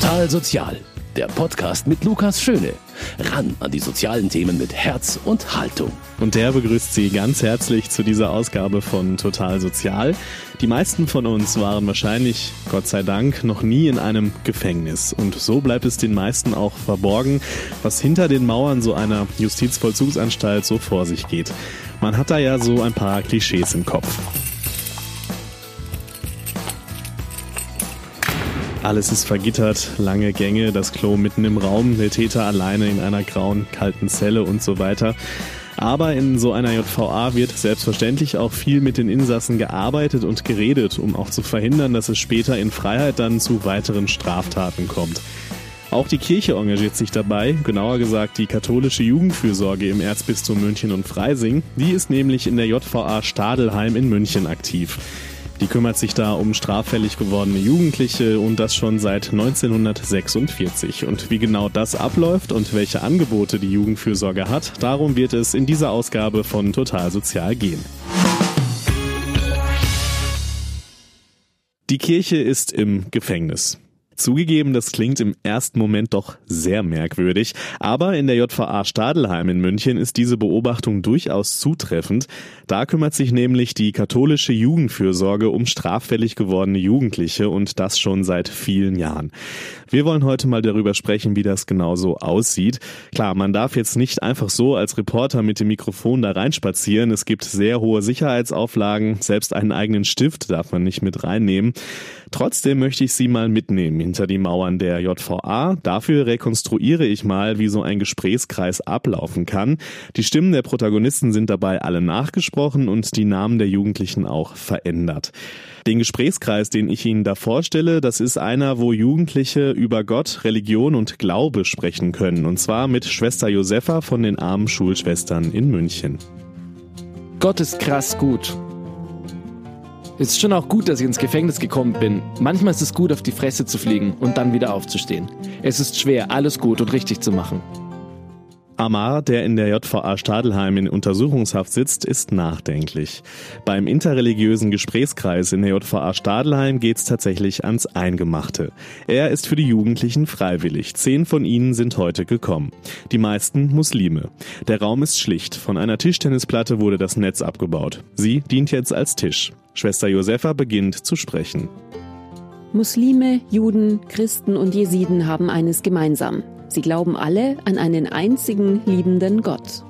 Total Sozial, der Podcast mit Lukas Schöne. Ran an die sozialen Themen mit Herz und Haltung. Und der begrüßt Sie ganz herzlich zu dieser Ausgabe von Total Sozial. Die meisten von uns waren wahrscheinlich, Gott sei Dank, noch nie in einem Gefängnis. Und so bleibt es den meisten auch verborgen, was hinter den Mauern so einer Justizvollzugsanstalt so vor sich geht. Man hat da ja so ein paar Klischees im Kopf. Alles ist vergittert, lange Gänge, das Klo mitten im Raum, der Täter alleine in einer grauen, kalten Zelle und so weiter. Aber in so einer JVA wird selbstverständlich auch viel mit den Insassen gearbeitet und geredet, um auch zu verhindern, dass es später in Freiheit dann zu weiteren Straftaten kommt. Auch die Kirche engagiert sich dabei, genauer gesagt die katholische Jugendfürsorge im Erzbistum München und Freising. Die ist nämlich in der JVA Stadelheim in München aktiv. Die kümmert sich da um straffällig gewordene Jugendliche und das schon seit 1946. Und wie genau das abläuft und welche Angebote die Jugendfürsorge hat, darum wird es in dieser Ausgabe von Total Sozial gehen. Die Kirche ist im Gefängnis. Zugegeben, das klingt im ersten Moment doch sehr merkwürdig, aber in der JVA Stadelheim in München ist diese Beobachtung durchaus zutreffend. Da kümmert sich nämlich die katholische Jugendfürsorge um straffällig gewordene Jugendliche und das schon seit vielen Jahren. Wir wollen heute mal darüber sprechen, wie das genau so aussieht. Klar, man darf jetzt nicht einfach so als Reporter mit dem Mikrofon da reinspazieren. Es gibt sehr hohe Sicherheitsauflagen. Selbst einen eigenen Stift darf man nicht mit reinnehmen. Trotzdem möchte ich Sie mal mitnehmen hinter die Mauern der JVA. Dafür rekonstruiere ich mal, wie so ein Gesprächskreis ablaufen kann. Die Stimmen der Protagonisten sind dabei alle nachgesprochen und die Namen der Jugendlichen auch verändert. Den Gesprächskreis, den ich Ihnen da vorstelle, das ist einer, wo Jugendliche über Gott, Religion und Glaube sprechen können. Und zwar mit Schwester Josefa von den armen Schulschwestern in München. Gott ist krass gut. Ist schon auch gut, dass ich ins Gefängnis gekommen bin. Manchmal ist es gut, auf die Fresse zu fliegen und dann wieder aufzustehen. Es ist schwer, alles gut und richtig zu machen. Amar, der in der JVA Stadelheim in Untersuchungshaft sitzt, ist nachdenklich. Beim interreligiösen Gesprächskreis in der JVA Stadelheim geht's tatsächlich ans Eingemachte. Er ist für die Jugendlichen freiwillig. Zehn von ihnen sind heute gekommen. Die meisten Muslime. Der Raum ist schlicht. Von einer Tischtennisplatte wurde das Netz abgebaut. Sie dient jetzt als Tisch. Schwester Josefa beginnt zu sprechen. Muslime, Juden, Christen und Jesiden haben eines gemeinsam. Sie glauben alle an einen einzigen liebenden Gott.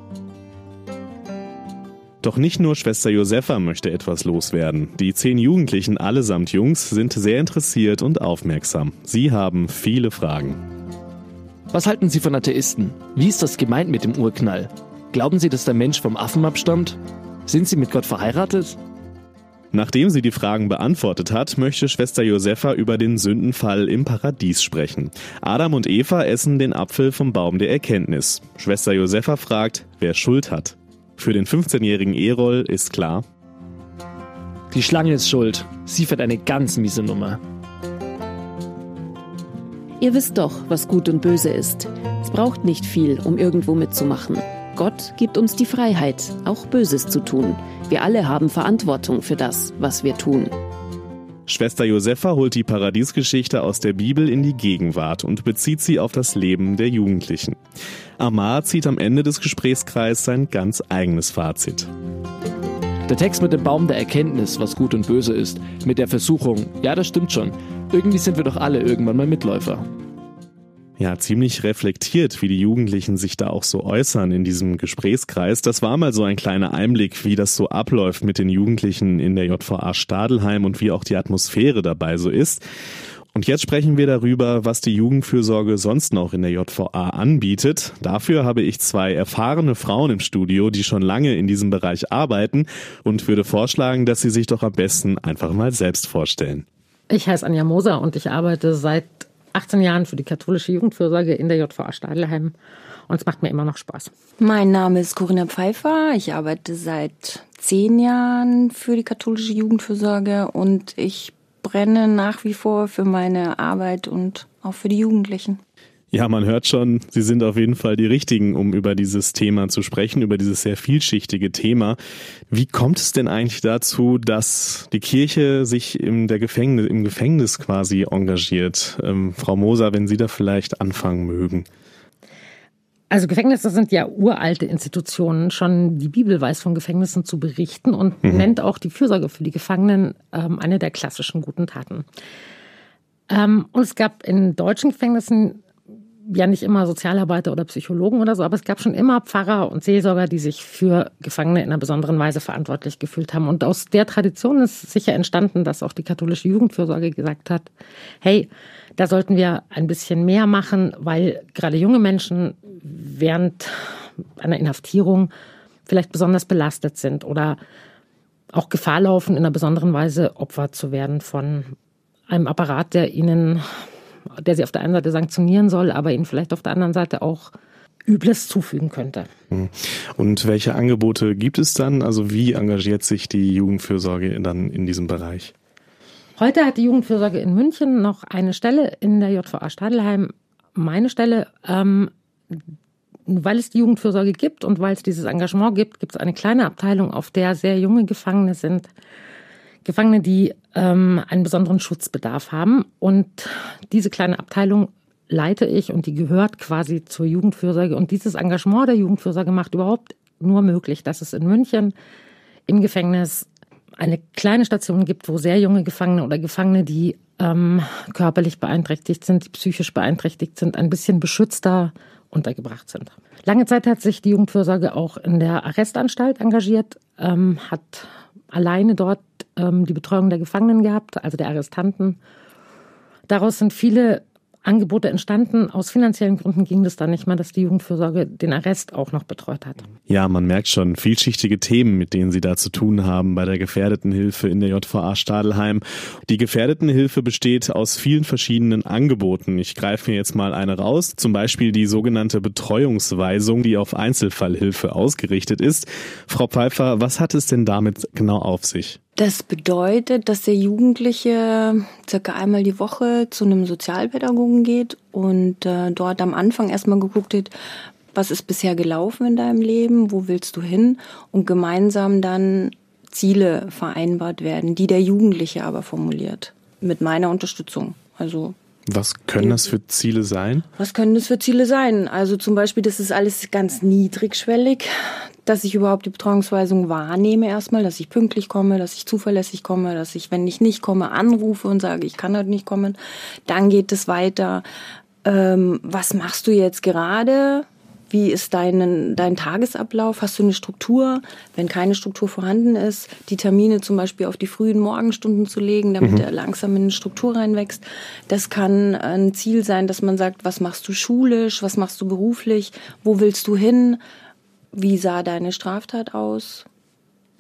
Doch nicht nur Schwester Josefa möchte etwas loswerden. Die zehn Jugendlichen, allesamt Jungs, sind sehr interessiert und aufmerksam. Sie haben viele Fragen. Was halten Sie von Atheisten? Wie ist das gemeint mit dem Urknall? Glauben Sie, dass der Mensch vom Affen abstammt? Sind Sie mit Gott verheiratet? Nachdem sie die Fragen beantwortet hat, möchte Schwester Josefa über den Sündenfall im Paradies sprechen. Adam und Eva essen den Apfel vom Baum der Erkenntnis. Schwester Josefa fragt, wer Schuld hat. Für den 15-jährigen Erol ist klar, Die Schlange ist schuld. Sie fährt eine ganz miese Nummer. Ihr wisst doch, was gut und böse ist. Es braucht nicht viel, um irgendwo mitzumachen. Gott gibt uns die Freiheit, auch Böses zu tun. Wir alle haben Verantwortung für das, was wir tun. Schwester Josefa holt die Paradiesgeschichte aus der Bibel in die Gegenwart und bezieht sie auf das Leben der Jugendlichen. Amar zieht am Ende des Gesprächskreises sein ganz eigenes Fazit. Der Text mit dem Baum der Erkenntnis, was gut und böse ist, mit der Versuchung, ja, das stimmt schon. Irgendwie sind wir doch alle irgendwann mal Mitläufer ja, ziemlich reflektiert, wie die Jugendlichen sich da auch so äußern in diesem Gesprächskreis. Das war mal so ein kleiner Einblick, wie das so abläuft mit den Jugendlichen in der JVA Stadelheim und wie auch die Atmosphäre dabei so ist. Und jetzt sprechen wir darüber, was die Jugendfürsorge sonst noch in der JVA anbietet. Dafür habe ich zwei erfahrene Frauen im Studio, die schon lange in diesem Bereich arbeiten und würde vorschlagen, dass sie sich doch am besten einfach mal selbst vorstellen. Ich heiße Anja Moser und ich arbeite seit 18 Jahren für die katholische Jugendfürsorge in der JVA Stadelheim und es macht mir immer noch Spaß. Mein Name ist Corinna Pfeiffer. Ich arbeite seit zehn Jahren für die katholische Jugendfürsorge und ich brenne nach wie vor für meine Arbeit und auch für die Jugendlichen. Ja, man hört schon, Sie sind auf jeden Fall die Richtigen, um über dieses Thema zu sprechen, über dieses sehr vielschichtige Thema. Wie kommt es denn eigentlich dazu, dass die Kirche sich im, der Gefängnis, im Gefängnis quasi engagiert? Ähm, Frau Moser, wenn Sie da vielleicht anfangen mögen. Also Gefängnisse sind ja uralte Institutionen. Schon die Bibel weiß von Gefängnissen zu berichten und mhm. nennt auch die Fürsorge für die Gefangenen ähm, eine der klassischen guten Taten. Ähm, und es gab in deutschen Gefängnissen ja nicht immer Sozialarbeiter oder Psychologen oder so, aber es gab schon immer Pfarrer und Seelsorger, die sich für Gefangene in einer besonderen Weise verantwortlich gefühlt haben. Und aus der Tradition ist sicher entstanden, dass auch die katholische Jugendfürsorge gesagt hat, hey, da sollten wir ein bisschen mehr machen, weil gerade junge Menschen während einer Inhaftierung vielleicht besonders belastet sind oder auch Gefahr laufen, in einer besonderen Weise Opfer zu werden von einem Apparat, der ihnen der sie auf der einen Seite sanktionieren soll, aber ihnen vielleicht auf der anderen Seite auch Übles zufügen könnte. Hm. Und welche Angebote gibt es dann? Also wie engagiert sich die Jugendfürsorge dann in diesem Bereich? Heute hat die Jugendfürsorge in München noch eine Stelle in der JVA Stadelheim, meine Stelle. Ähm, weil es die Jugendfürsorge gibt und weil es dieses Engagement gibt, gibt es eine kleine Abteilung, auf der sehr junge Gefangene sind, Gefangene, die ähm, einen besonderen Schutzbedarf haben. Und diese kleine Abteilung leite ich und die gehört quasi zur Jugendfürsorge. Und dieses Engagement der Jugendfürsorge macht überhaupt nur möglich, dass es in München im Gefängnis eine kleine Station gibt, wo sehr junge Gefangene oder Gefangene, die ähm, körperlich beeinträchtigt sind, die psychisch beeinträchtigt sind, ein bisschen beschützter untergebracht sind. Lange Zeit hat sich die Jugendfürsorge auch in der Arrestanstalt engagiert, ähm, hat alleine dort ähm, die Betreuung der Gefangenen gehabt, also der Arrestanten. Daraus sind viele Angebote entstanden. Aus finanziellen Gründen ging es dann nicht mehr, dass die Jugendfürsorge den Arrest auch noch betreut hat. Ja, man merkt schon vielschichtige Themen, mit denen Sie da zu tun haben bei der Gefährdetenhilfe in der JVA Stadelheim. Die Gefährdetenhilfe besteht aus vielen verschiedenen Angeboten. Ich greife mir jetzt mal eine raus, zum Beispiel die sogenannte Betreuungsweisung, die auf Einzelfallhilfe ausgerichtet ist. Frau Pfeiffer, was hat es denn damit genau auf sich? Das bedeutet, dass der Jugendliche circa einmal die Woche zu einem Sozialpädagogen geht und äh, dort am Anfang erstmal geguckt wird, was ist bisher gelaufen in deinem Leben, wo willst du hin und gemeinsam dann Ziele vereinbart werden, die der Jugendliche aber formuliert, mit meiner Unterstützung. Also was können das für Ziele sein? Was können das für Ziele sein? Also zum Beispiel, das ist alles ganz niedrigschwellig dass ich überhaupt die Betreuungsweisung wahrnehme erstmal, dass ich pünktlich komme, dass ich zuverlässig komme, dass ich, wenn ich nicht komme, anrufe und sage, ich kann heute nicht kommen. Dann geht es weiter. Ähm, was machst du jetzt gerade? Wie ist dein, dein Tagesablauf? Hast du eine Struktur? Wenn keine Struktur vorhanden ist, die Termine zum Beispiel auf die frühen Morgenstunden zu legen, damit mhm. er langsam in eine Struktur reinwächst. Das kann ein Ziel sein, dass man sagt, was machst du schulisch? Was machst du beruflich? Wo willst du hin? Wie sah deine Straftat aus?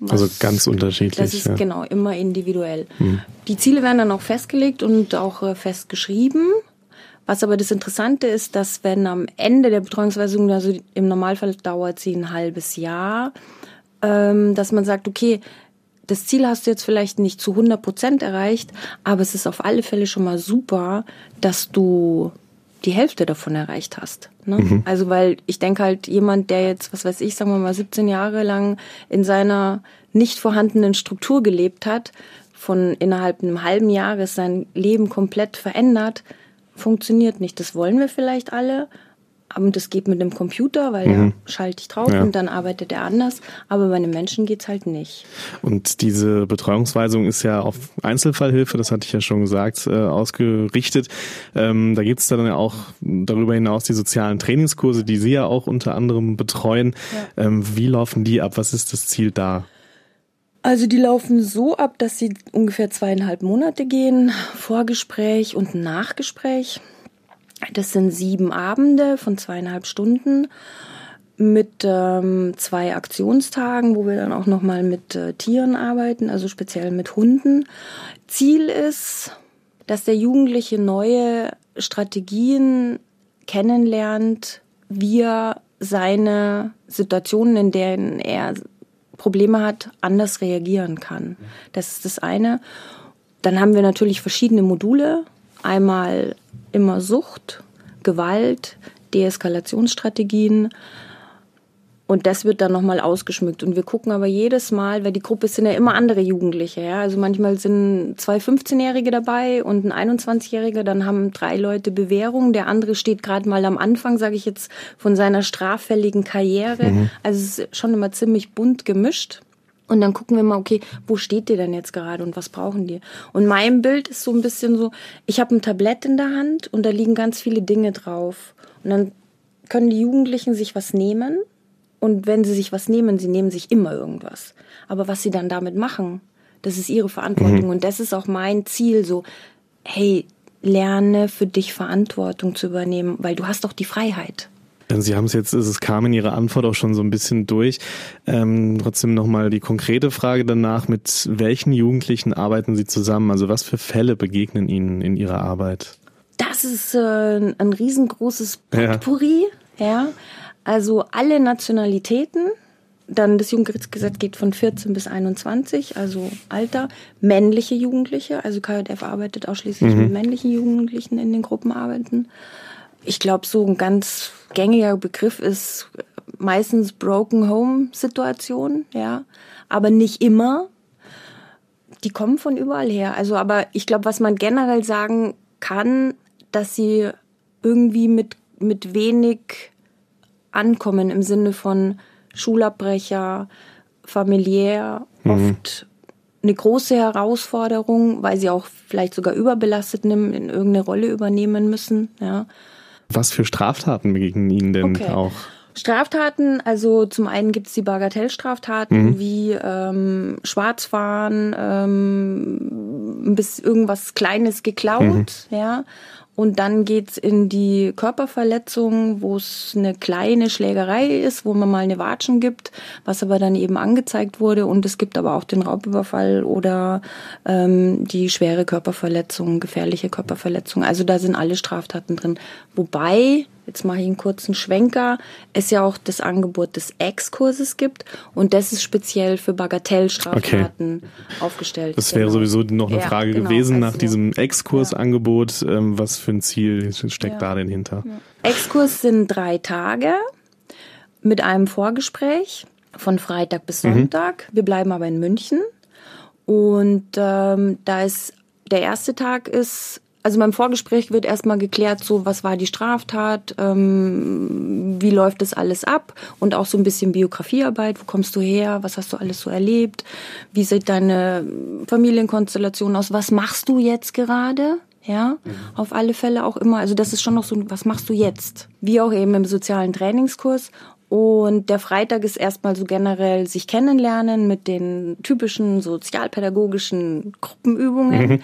Was, also ganz unterschiedlich. Das ist ja. genau immer individuell. Hm. Die Ziele werden dann auch festgelegt und auch äh, festgeschrieben. Was aber das Interessante ist, dass wenn am Ende der Betreuungsweisung, also im Normalfall dauert sie ein halbes Jahr, ähm, dass man sagt, okay, das Ziel hast du jetzt vielleicht nicht zu 100 Prozent erreicht, aber es ist auf alle Fälle schon mal super, dass du die Hälfte davon erreicht hast. Ne? Mhm. Also weil ich denke halt, jemand, der jetzt, was weiß ich, sagen wir mal, 17 Jahre lang in seiner nicht vorhandenen Struktur gelebt hat, von innerhalb einem halben Jahres sein Leben komplett verändert, funktioniert nicht. Das wollen wir vielleicht alle, und das geht mit dem Computer, weil mhm. ja schalte ich drauf ja. und dann arbeitet er anders. Aber bei einem Menschen geht's halt nicht. Und diese Betreuungsweisung ist ja auf Einzelfallhilfe, das hatte ich ja schon gesagt, äh, ausgerichtet. Ähm, da gibt's dann ja auch darüber hinaus die sozialen Trainingskurse, die Sie ja auch unter anderem betreuen. Ja. Ähm, wie laufen die ab? Was ist das Ziel da? Also die laufen so ab, dass sie ungefähr zweieinhalb Monate gehen, Vorgespräch und Nachgespräch. Das sind sieben Abende von zweieinhalb Stunden mit ähm, zwei Aktionstagen, wo wir dann auch nochmal mit äh, Tieren arbeiten, also speziell mit Hunden. Ziel ist, dass der Jugendliche neue Strategien kennenlernt, wie er seine Situationen, in denen er Probleme hat, anders reagieren kann. Das ist das eine. Dann haben wir natürlich verschiedene Module. Einmal immer Sucht, Gewalt, Deeskalationsstrategien. Und das wird dann nochmal ausgeschmückt. Und wir gucken aber jedes Mal, weil die Gruppe sind ja immer andere Jugendliche. Ja? Also manchmal sind zwei 15-Jährige dabei und ein 21-Jähriger. Dann haben drei Leute Bewährung. Der andere steht gerade mal am Anfang, sage ich jetzt, von seiner straffälligen Karriere. Mhm. Also es ist schon immer ziemlich bunt gemischt. Und dann gucken wir mal, okay, wo steht ihr denn jetzt gerade und was brauchen die? Und mein Bild ist so ein bisschen so, ich habe ein Tablett in der Hand und da liegen ganz viele Dinge drauf. Und dann können die Jugendlichen sich was nehmen und wenn sie sich was nehmen, sie nehmen sich immer irgendwas. Aber was sie dann damit machen, das ist ihre Verantwortung. Mhm. Und das ist auch mein Ziel, so, hey, lerne für dich Verantwortung zu übernehmen, weil du hast doch die Freiheit. Sie haben es jetzt, es kam in Ihrer Antwort auch schon so ein bisschen durch. Ähm, trotzdem nochmal die konkrete Frage danach, mit welchen Jugendlichen arbeiten Sie zusammen? Also was für Fälle begegnen Ihnen in Ihrer Arbeit? Das ist äh, ein riesengroßes Potpourri, ja. ja. Also alle Nationalitäten, dann das Jugendgerichtsgesetz geht von 14 bis 21, also Alter. Männliche Jugendliche, also KJF arbeitet ausschließlich mhm. mit männlichen Jugendlichen in den Gruppenarbeiten. Ich glaube, so ein ganz gängiger Begriff ist meistens Broken Home Situation, ja, aber nicht immer. Die kommen von überall her. Also, aber ich glaube, was man generell sagen kann, dass sie irgendwie mit, mit wenig ankommen im Sinne von Schulabbrecher, familiär, mhm. oft eine große Herausforderung, weil sie auch vielleicht sogar überbelastet in irgendeine Rolle übernehmen müssen. Ja. Was für Straftaten begegnen Ihnen denn okay. auch? Straftaten, also zum einen gibt es die Bagatellstraftaten mhm. wie ähm, Schwarzfahren, ähm, bis irgendwas Kleines geklaut, mhm. ja. Und dann geht's in die Körperverletzung, wo es eine kleine Schlägerei ist, wo man mal eine Watschen gibt, was aber dann eben angezeigt wurde. Und es gibt aber auch den Raubüberfall oder ähm, die schwere Körperverletzung, gefährliche Körperverletzung. Also da sind alle Straftaten drin. Wobei jetzt mache ich einen kurzen Schwenker, es ja auch das Angebot des Ex-Kurses gibt und das ist speziell für Bagatellstraftaten okay. aufgestellt. Das wäre genau. sowieso noch eine ja, Frage genau. gewesen also, nach diesem Ex-Kursangebot. Ja. Ähm, was für ein Ziel steckt ja. da denn hinter? Ex-Kurs sind drei Tage mit einem Vorgespräch von Freitag bis mhm. Sonntag. Mhm. Wir bleiben aber in München und ähm, da ist der erste Tag ist also beim Vorgespräch wird erstmal geklärt, so was war die Straftat, ähm, wie läuft das alles ab und auch so ein bisschen Biografiearbeit, wo kommst du her, was hast du alles so erlebt, wie sieht deine Familienkonstellation aus, was machst du jetzt gerade? Ja, mhm. auf alle Fälle auch immer. Also das ist schon noch so, was machst du jetzt? Wie auch eben im sozialen Trainingskurs. Und der Freitag ist erstmal so generell sich kennenlernen mit den typischen sozialpädagogischen Gruppenübungen. Mhm.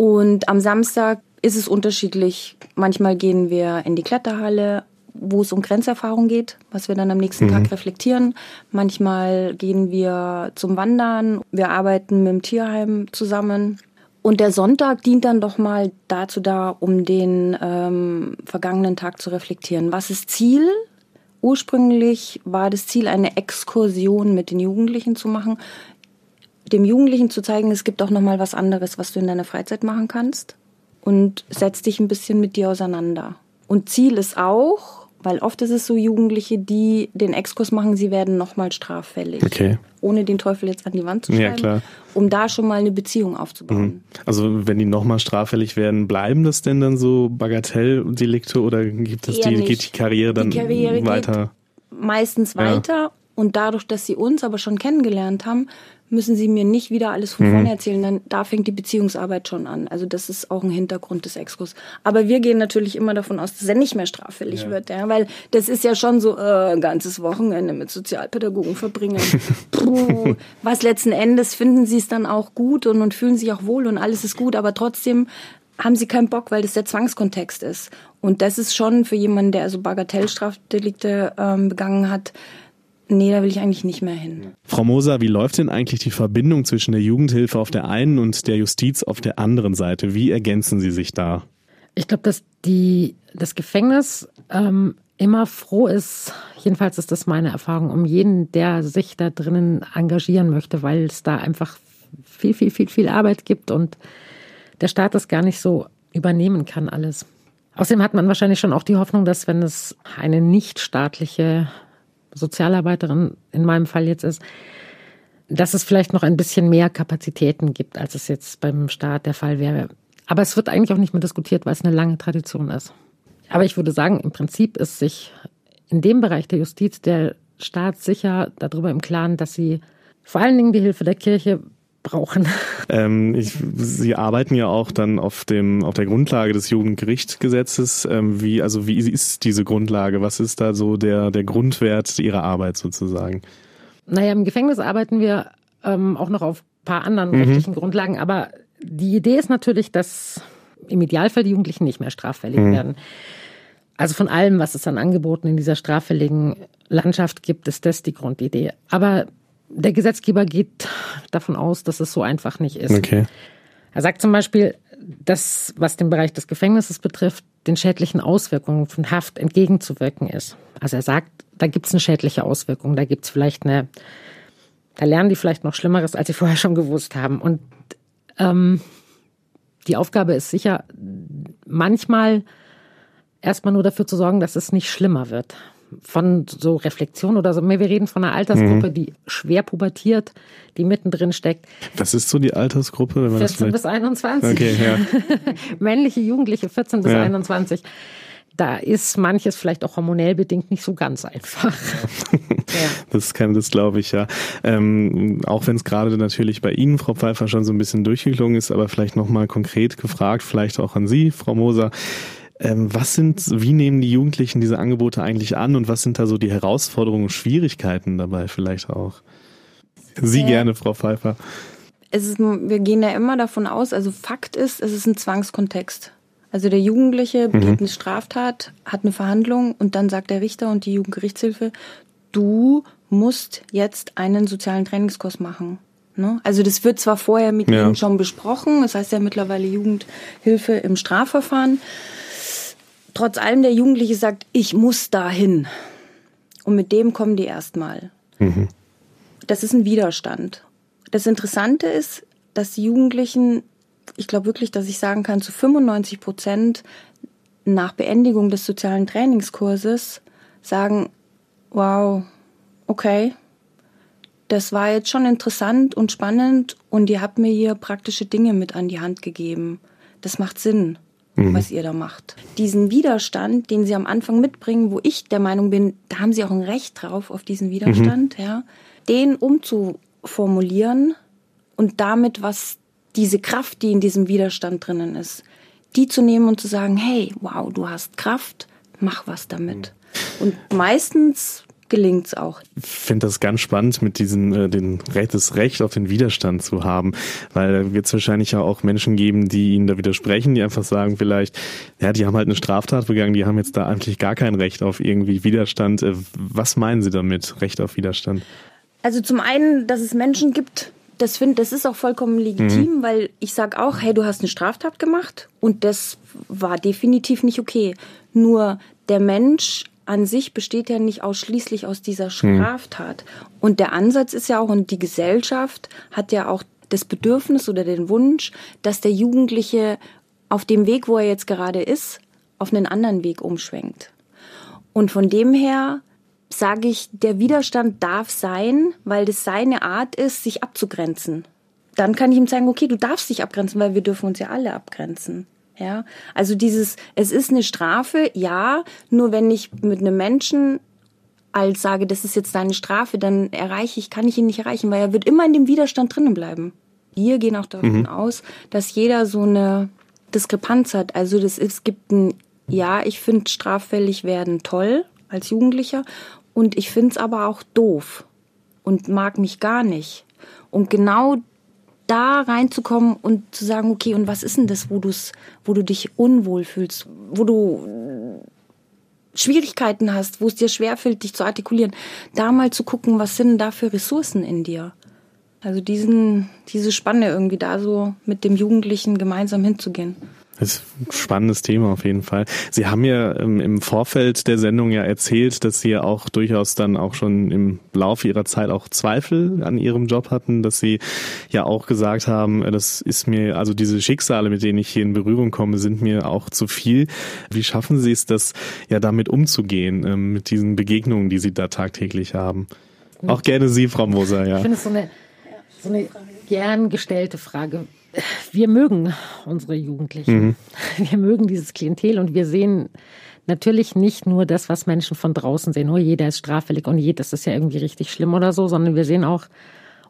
Und am Samstag ist es unterschiedlich. Manchmal gehen wir in die Kletterhalle, wo es um Grenzerfahrung geht, was wir dann am nächsten mhm. Tag reflektieren. Manchmal gehen wir zum Wandern. Wir arbeiten mit dem Tierheim zusammen. Und der Sonntag dient dann doch mal dazu da, um den ähm, vergangenen Tag zu reflektieren. Was ist Ziel? Ursprünglich war das Ziel, eine Exkursion mit den Jugendlichen zu machen dem Jugendlichen zu zeigen, es gibt auch noch mal was anderes, was du in deiner Freizeit machen kannst und setz dich ein bisschen mit dir auseinander. Und Ziel ist auch, weil oft ist es so Jugendliche, die den Exkurs machen, sie werden noch mal straffällig. Okay. Ohne den Teufel jetzt an die Wand zu schreiben. Ja, klar. Um da schon mal eine Beziehung aufzubauen. Mhm. Also wenn die noch mal straffällig werden, bleiben das denn dann so Bagatelldelikte oder gibt es die, geht die Karriere dann die Karriere weiter? meistens weiter. Ja. Und dadurch, dass sie uns aber schon kennengelernt haben, müssen sie mir nicht wieder alles von vorne mhm. erzählen, dann da fängt die Beziehungsarbeit schon an. Also das ist auch ein Hintergrund des Exkurs. Aber wir gehen natürlich immer davon aus, dass er nicht mehr straffällig ja. wird, ja, weil das ist ja schon so äh, ein ganzes Wochenende mit Sozialpädagogen verbringen. Puh, was letzten Endes finden sie es dann auch gut und, und fühlen sich auch wohl und alles ist gut, aber trotzdem haben sie keinen Bock, weil das der Zwangskontext ist. Und das ist schon für jemanden, der also Bagatellstrafdelikte ähm, begangen hat, Nee, da will ich eigentlich nicht mehr hin. Frau Moser, wie läuft denn eigentlich die Verbindung zwischen der Jugendhilfe auf der einen und der Justiz auf der anderen Seite? Wie ergänzen Sie sich da? Ich glaube, dass die, das Gefängnis ähm, immer froh ist, jedenfalls ist das meine Erfahrung, um jeden, der sich da drinnen engagieren möchte, weil es da einfach viel, viel, viel, viel Arbeit gibt und der Staat das gar nicht so übernehmen kann alles. Außerdem hat man wahrscheinlich schon auch die Hoffnung, dass wenn es eine nichtstaatliche Sozialarbeiterin in meinem Fall jetzt ist, dass es vielleicht noch ein bisschen mehr Kapazitäten gibt, als es jetzt beim Staat der Fall wäre. Aber es wird eigentlich auch nicht mehr diskutiert, weil es eine lange Tradition ist. Aber ich würde sagen, im Prinzip ist sich in dem Bereich der Justiz der Staat sicher darüber im Klaren, dass sie vor allen Dingen die Hilfe der Kirche brauchen. Ähm, ich, Sie arbeiten ja auch dann auf dem auf der Grundlage des Jugendgerichtsgesetzes. Ähm, wie also wie ist diese Grundlage? Was ist da so der der Grundwert Ihrer Arbeit sozusagen? Naja, im Gefängnis arbeiten wir ähm, auch noch auf ein paar anderen mhm. rechtlichen Grundlagen, aber die Idee ist natürlich, dass im Idealfall die Jugendlichen nicht mehr straffällig mhm. werden. Also von allem, was es an Angeboten in dieser straffälligen Landschaft gibt, ist das die Grundidee. Aber der Gesetzgeber geht davon aus, dass es so einfach nicht ist. Okay. Er sagt zum Beispiel, dass, was den Bereich des Gefängnisses betrifft, den schädlichen Auswirkungen von Haft entgegenzuwirken ist. Also er sagt, da gibt es eine schädliche Auswirkung, da gibt es vielleicht eine, da lernen die vielleicht noch Schlimmeres, als sie vorher schon gewusst haben. Und ähm, die Aufgabe ist sicher, manchmal erstmal nur dafür zu sorgen, dass es nicht schlimmer wird von so Reflexion oder so. Wir reden von einer Altersgruppe, mhm. die schwer pubertiert, die mittendrin steckt. Was ist so die Altersgruppe? Wenn man 14 bis 21. Okay, ja. Männliche Jugendliche 14 bis ja. 21. Da ist manches vielleicht auch hormonell bedingt nicht so ganz einfach. ja. Das kann, das glaube ich ja. Ähm, auch wenn es gerade natürlich bei Ihnen, Frau Pfeiffer, schon so ein bisschen durchgeklungen ist, aber vielleicht nochmal konkret gefragt, vielleicht auch an Sie, Frau Moser. Ähm, was sind, wie nehmen die Jugendlichen diese Angebote eigentlich an und was sind da so die Herausforderungen und Schwierigkeiten dabei vielleicht auch? Sie äh, gerne, Frau Pfeiffer. Es ist, wir gehen ja immer davon aus, also Fakt ist, es ist ein Zwangskontext. Also der Jugendliche mhm. begeht eine Straftat, hat eine Verhandlung und dann sagt der Richter und die Jugendgerichtshilfe, du musst jetzt einen sozialen Trainingskurs machen. Ne? Also das wird zwar vorher mit ja. ihnen schon besprochen, das heißt ja mittlerweile Jugendhilfe im Strafverfahren trotz allem der Jugendliche sagt, ich muss dahin. Und mit dem kommen die erstmal. Mhm. Das ist ein Widerstand. Das Interessante ist, dass die Jugendlichen, ich glaube wirklich, dass ich sagen kann, zu 95 Prozent nach Beendigung des sozialen Trainingskurses sagen, wow, okay, das war jetzt schon interessant und spannend und ihr habt mir hier praktische Dinge mit an die Hand gegeben. Das macht Sinn mhm. was ihr da macht. Diesen Widerstand, den sie am Anfang mitbringen, wo ich der Meinung bin, da haben sie auch ein Recht drauf, auf diesen Widerstand, mhm. ja, den umzuformulieren und damit, was diese Kraft, die in diesem Widerstand drinnen ist, die zu nehmen und zu sagen, hey, wow, du hast Kraft, mach was damit. Mhm. Und meistens gelingt es auch. Ich finde das ganz spannend, mit diesem äh, den, das Recht auf den Widerstand zu haben, weil wird es wahrscheinlich ja auch Menschen geben, die ihnen da widersprechen, die einfach sagen vielleicht, ja, die haben halt eine Straftat begangen, die haben jetzt da eigentlich gar kein Recht auf irgendwie Widerstand. Äh, was meinen Sie damit, Recht auf Widerstand? Also zum einen, dass es Menschen gibt, das finde, das ist auch vollkommen legitim, mhm. weil ich sage auch, hey, du hast eine Straftat gemacht und das war definitiv nicht okay. Nur der Mensch an sich besteht ja nicht ausschließlich aus dieser hm. Straftat. Mhm. Und der Ansatz ist ja auch, und die Gesellschaft hat ja auch das Bedürfnis oder den Wunsch, dass der Jugendliche auf dem Weg, wo er jetzt gerade ist, auf einen anderen Weg umschwenkt. Und von dem her sage ich, der Widerstand darf sein, weil das seine Art ist, sich abzugrenzen. Dann kann ich ihm sagen, okay, du darfst dich abgrenzen, weil wir dürfen uns ja alle abgrenzen. Ja, also dieses, es ist eine Strafe, ja, nur wenn ich mit einem Menschen als sage, das ist jetzt deine Strafe, dann erreiche ich, kann ich ihn nicht erreichen, weil er wird immer in dem Widerstand drinnen bleiben. Wir gehen auch davon mhm. aus, dass jeder so eine Diskrepanz hat. Also das, es gibt ein, ja, ich finde straffällig werden toll als Jugendlicher und ich finde es aber auch doof und mag mich gar nicht. Und genau da reinzukommen und zu sagen, okay, und was ist denn das, wo du's, wo du dich unwohl fühlst, wo du Schwierigkeiten hast, wo es dir schwerfällt, dich zu artikulieren, da mal zu gucken, was sind da für Ressourcen in dir? Also diesen, diese Spanne irgendwie da so mit dem Jugendlichen gemeinsam hinzugehen. Das ist ein spannendes Thema auf jeden Fall. Sie haben ja ähm, im Vorfeld der Sendung ja erzählt, dass Sie ja auch durchaus dann auch schon im Laufe Ihrer Zeit auch Zweifel an Ihrem Job hatten, dass Sie ja auch gesagt haben, äh, das ist mir, also diese Schicksale, mit denen ich hier in Berührung komme, sind mir auch zu viel. Wie schaffen Sie es, das ja damit umzugehen, ähm, mit diesen Begegnungen, die Sie da tagtäglich haben? Auch gerne Sie, Frau Moser, ja. Ich finde es so eine, so eine gern gestellte Frage wir mögen unsere Jugendlichen. Mhm. Wir mögen dieses Klientel und wir sehen natürlich nicht nur das, was Menschen von draußen sehen. Oh, jeder ist straffällig und jedes ist ja irgendwie richtig schlimm oder so, sondern wir sehen auch,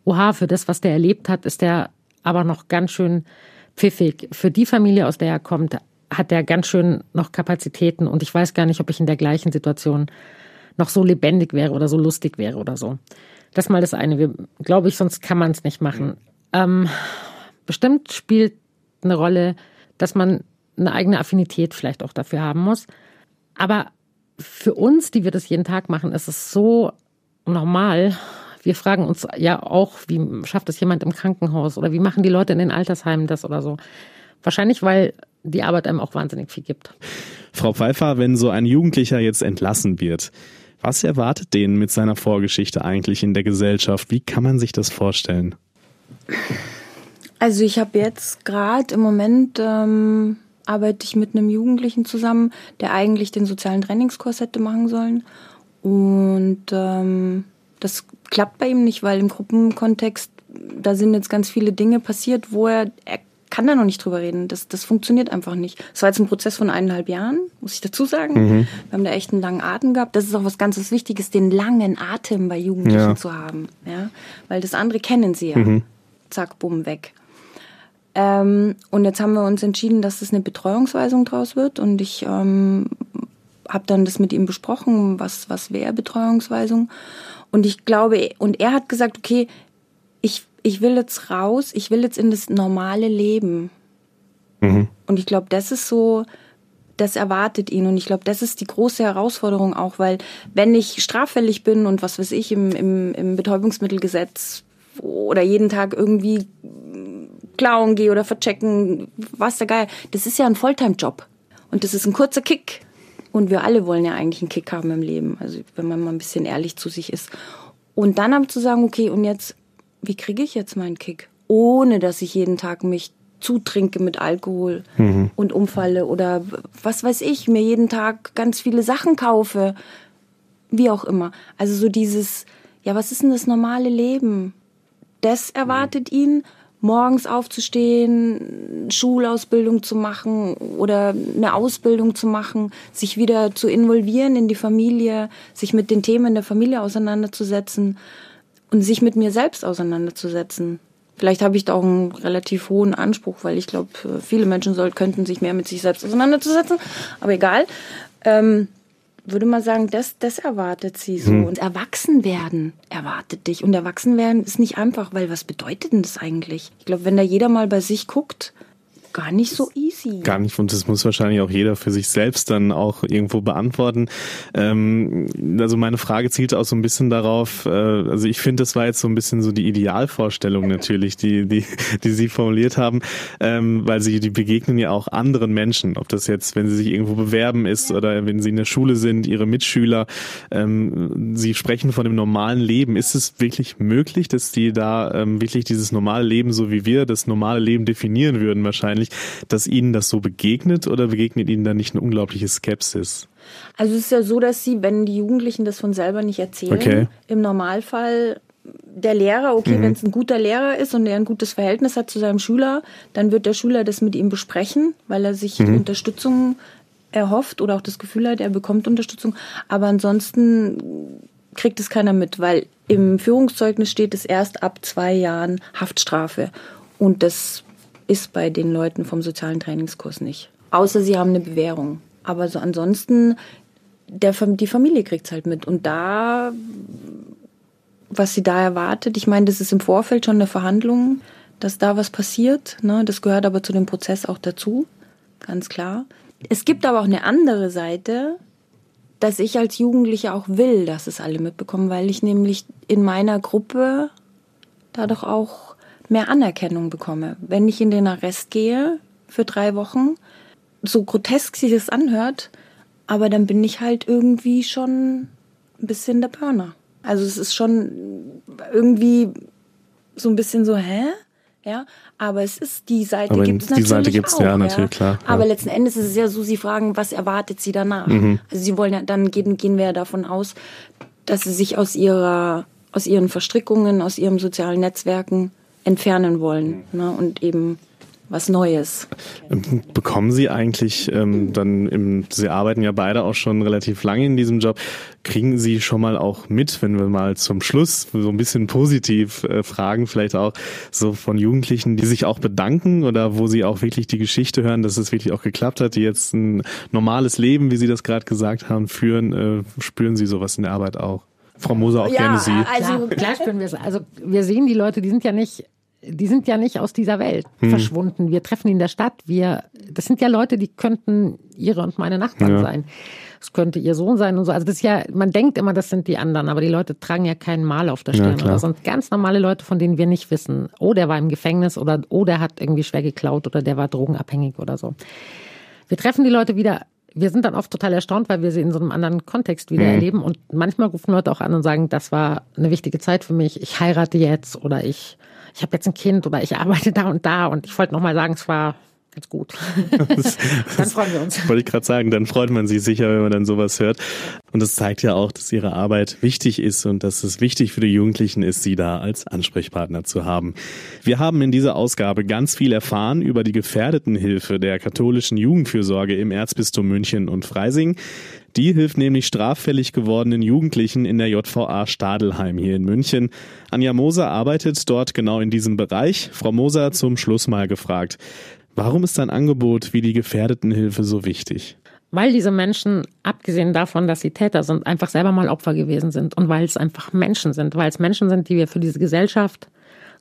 oha, für das, was der erlebt hat, ist der aber noch ganz schön pfiffig. Für die Familie, aus der er kommt, hat er ganz schön noch Kapazitäten und ich weiß gar nicht, ob ich in der gleichen Situation noch so lebendig wäre oder so lustig wäre oder so. Das ist mal das eine. Wir, glaube ich, sonst kann man es nicht machen. Ähm, Bestimmt spielt eine Rolle, dass man eine eigene Affinität vielleicht auch dafür haben muss. Aber für uns, die wir das jeden Tag machen, ist es so normal. Wir fragen uns ja auch, wie schafft es jemand im Krankenhaus oder wie machen die Leute in den Altersheimen das oder so. Wahrscheinlich, weil die Arbeit einem auch wahnsinnig viel gibt. Frau Pfeiffer, wenn so ein Jugendlicher jetzt entlassen wird, was erwartet den mit seiner Vorgeschichte eigentlich in der Gesellschaft? Wie kann man sich das vorstellen? Also ich habe jetzt gerade im Moment ähm, arbeite ich mit einem Jugendlichen zusammen, der eigentlich den sozialen Trainingskurs hätte machen sollen. Und ähm, das klappt bei ihm nicht, weil im Gruppenkontext, da sind jetzt ganz viele Dinge passiert, wo er, er kann da noch nicht drüber reden. Das, das funktioniert einfach nicht. Es war jetzt ein Prozess von eineinhalb Jahren, muss ich dazu sagen. Mhm. Wir haben da echt einen langen Atem gehabt. Das ist auch was ganz Wichtiges, den langen Atem bei Jugendlichen ja. zu haben. Ja? Weil das andere kennen sie ja. Mhm. Zack, bumm, weg. Ähm, und jetzt haben wir uns entschieden, dass es eine Betreuungsweisung draus wird. Und ich ähm, habe dann das mit ihm besprochen, was, was wäre Betreuungsweisung. Und ich glaube, und er hat gesagt, okay, ich, ich will jetzt raus, ich will jetzt in das normale Leben. Mhm. Und ich glaube, das ist so, das erwartet ihn. Und ich glaube, das ist die große Herausforderung auch, weil wenn ich straffällig bin und was weiß ich im, im, im Betäubungsmittelgesetz oder jeden Tag irgendwie klauen gehe oder verchecken, was der Geil. Das ist ja ein Volltime-Job. Und das ist ein kurzer Kick. Und wir alle wollen ja eigentlich einen Kick haben im Leben. Also wenn man mal ein bisschen ehrlich zu sich ist. Und dann aber zu sagen, okay, und jetzt, wie kriege ich jetzt meinen Kick? Ohne dass ich jeden Tag mich zutrinke mit Alkohol mhm. und umfalle oder was weiß ich, mir jeden Tag ganz viele Sachen kaufe. Wie auch immer. Also so dieses, ja, was ist denn das normale Leben? Das erwartet ihn morgens aufzustehen, Schulausbildung zu machen oder eine Ausbildung zu machen, sich wieder zu involvieren in die Familie, sich mit den Themen der Familie auseinanderzusetzen und sich mit mir selbst auseinanderzusetzen. Vielleicht habe ich da auch einen relativ hohen Anspruch, weil ich glaube, viele Menschen soll, könnten sich mehr mit sich selbst auseinanderzusetzen, aber egal. Ähm, würde mal sagen, das, das erwartet sie so. Hm. Und erwachsen werden erwartet dich. Und erwachsen werden ist nicht einfach, weil was bedeutet denn das eigentlich? Ich glaube, wenn da jeder mal bei sich guckt, gar nicht so easy. Gar nicht, und das muss wahrscheinlich auch jeder für sich selbst dann auch irgendwo beantworten. Ähm, also meine Frage zielte auch so ein bisschen darauf, äh, also ich finde, das war jetzt so ein bisschen so die Idealvorstellung natürlich, die, die, die Sie formuliert haben, ähm, weil Sie, die begegnen ja auch anderen Menschen, ob das jetzt, wenn Sie sich irgendwo bewerben ist oder wenn Sie in der Schule sind, Ihre Mitschüler, ähm, Sie sprechen von dem normalen Leben. Ist es wirklich möglich, dass die da ähm, wirklich dieses normale Leben, so wie wir das normale Leben definieren würden, wahrscheinlich wahrscheinlich, dass Ihnen das so begegnet oder begegnet Ihnen da nicht eine unglaubliche Skepsis? Also es ist ja so, dass sie, wenn die Jugendlichen das von selber nicht erzählen, okay. im Normalfall der Lehrer, okay, mhm. wenn es ein guter Lehrer ist und er ein gutes Verhältnis hat zu seinem Schüler, dann wird der Schüler das mit ihm besprechen, weil er sich mhm. Unterstützung erhofft oder auch das Gefühl hat, er bekommt Unterstützung. Aber ansonsten kriegt es keiner mit, weil im Führungszeugnis steht es erst ab zwei Jahren Haftstrafe. Und das ist bei den Leuten vom sozialen Trainingskurs nicht. Außer sie haben eine Bewährung. Aber so ansonsten, der, die Familie kriegt es halt mit. Und da, was sie da erwartet, ich meine, das ist im Vorfeld schon eine Verhandlung, dass da was passiert. Ne? Das gehört aber zu dem Prozess auch dazu, ganz klar. Es gibt aber auch eine andere Seite, dass ich als Jugendliche auch will, dass es alle mitbekommen, weil ich nämlich in meiner Gruppe da doch auch mehr Anerkennung bekomme. Wenn ich in den Arrest gehe, für drei Wochen. So grotesk sich das anhört, aber dann bin ich halt irgendwie schon ein bisschen der Burner. Also es ist schon irgendwie so ein bisschen so, hä? Ja, aber es ist die Seite gibt es die natürlich Seite gibt's, auch, ja, natürlich, klar, ja. Aber letzten Endes ist es ja so, sie fragen, was erwartet sie danach? Mhm. Also sie wollen ja, dann gehen, gehen wir ja davon aus, dass sie sich aus ihrer, aus ihren Verstrickungen, aus ihren sozialen Netzwerken entfernen wollen ne? und eben was Neues. Ähm, Bekommen Sie eigentlich ähm, dann im, Sie arbeiten ja beide auch schon relativ lange in diesem Job, kriegen Sie schon mal auch mit, wenn wir mal zum Schluss so ein bisschen positiv äh, fragen, vielleicht auch so von Jugendlichen, die sich auch bedanken oder wo Sie auch wirklich die Geschichte hören, dass es wirklich auch geklappt hat, die jetzt ein normales Leben, wie Sie das gerade gesagt haben, führen, äh, spüren Sie sowas in der Arbeit auch? Frau Moser, auch gerne Sie. Also klar spüren wir es. Also wir sehen die Leute, die sind ja nicht, die sind ja nicht aus dieser Welt Hm. verschwunden. Wir treffen die in der Stadt. Wir, das sind ja Leute, die könnten ihre und meine Nachbarn Ja. sein. Es könnte ihr Sohn sein und so. Also das ist ja, man denkt immer, das sind die anderen, aber die Leute tragen ja keinen Mal auf der Ja, Stirn. klar. das sind ganz normale Leute, von denen wir nicht wissen. Oh, der war im Gefängnis oder oh, der hat irgendwie schwer geklaut oder der war drogenabhängig oder so. Wir treffen die Leute wieder. Wir sind dann oft total erstaunt, weil wir sie in so einem anderen Kontext wieder erleben. Und manchmal rufen Leute auch an und sagen, das war eine wichtige Zeit für mich. Ich heirate jetzt oder ich, ich habe jetzt ein Kind oder ich arbeite da und da. Und ich wollte noch mal sagen, es war ganz gut. dann freuen wir uns. Wollte ich gerade sagen, dann freut man sich sicher, wenn man dann sowas hört. Und das zeigt ja auch, dass ihre Arbeit wichtig ist und dass es wichtig für die Jugendlichen ist, sie da als Ansprechpartner zu haben. Wir haben in dieser Ausgabe ganz viel erfahren über die Gefährdetenhilfe der katholischen Jugendfürsorge im Erzbistum München und Freising. Die hilft nämlich straffällig gewordenen Jugendlichen in der JVA Stadelheim hier in München. Anja Moser arbeitet dort genau in diesem Bereich. Frau Moser zum Schluss mal gefragt. Warum ist ein Angebot wie die Gefährdetenhilfe so wichtig? Weil diese Menschen, abgesehen davon, dass sie Täter sind, einfach selber mal Opfer gewesen sind und weil es einfach Menschen sind, weil es Menschen sind, die wir für diese Gesellschaft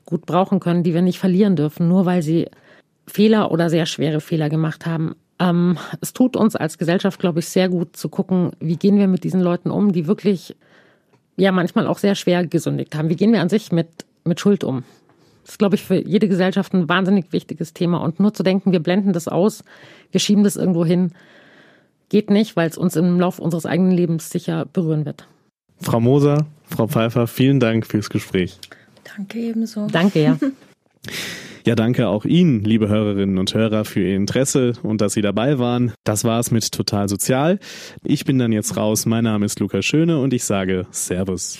gut brauchen können, die wir nicht verlieren dürfen, nur weil sie Fehler oder sehr schwere Fehler gemacht haben. Ähm, es tut uns als Gesellschaft, glaube ich, sehr gut zu gucken, wie gehen wir mit diesen Leuten um, die wirklich ja manchmal auch sehr schwer gesündigt haben. Wie gehen wir an sich mit, mit Schuld um? Das ist, glaube ich, für jede Gesellschaft ein wahnsinnig wichtiges Thema. Und nur zu denken, wir blenden das aus, wir schieben das irgendwo hin, geht nicht, weil es uns im Laufe unseres eigenen Lebens sicher berühren wird. Frau Moser, Frau Pfeiffer, vielen Dank fürs Gespräch. Danke ebenso. Danke, ja. Ja, danke auch Ihnen, liebe Hörerinnen und Hörer, für Ihr Interesse und dass Sie dabei waren. Das war's mit Total Sozial. Ich bin dann jetzt raus. Mein Name ist Lukas Schöne und ich sage Servus.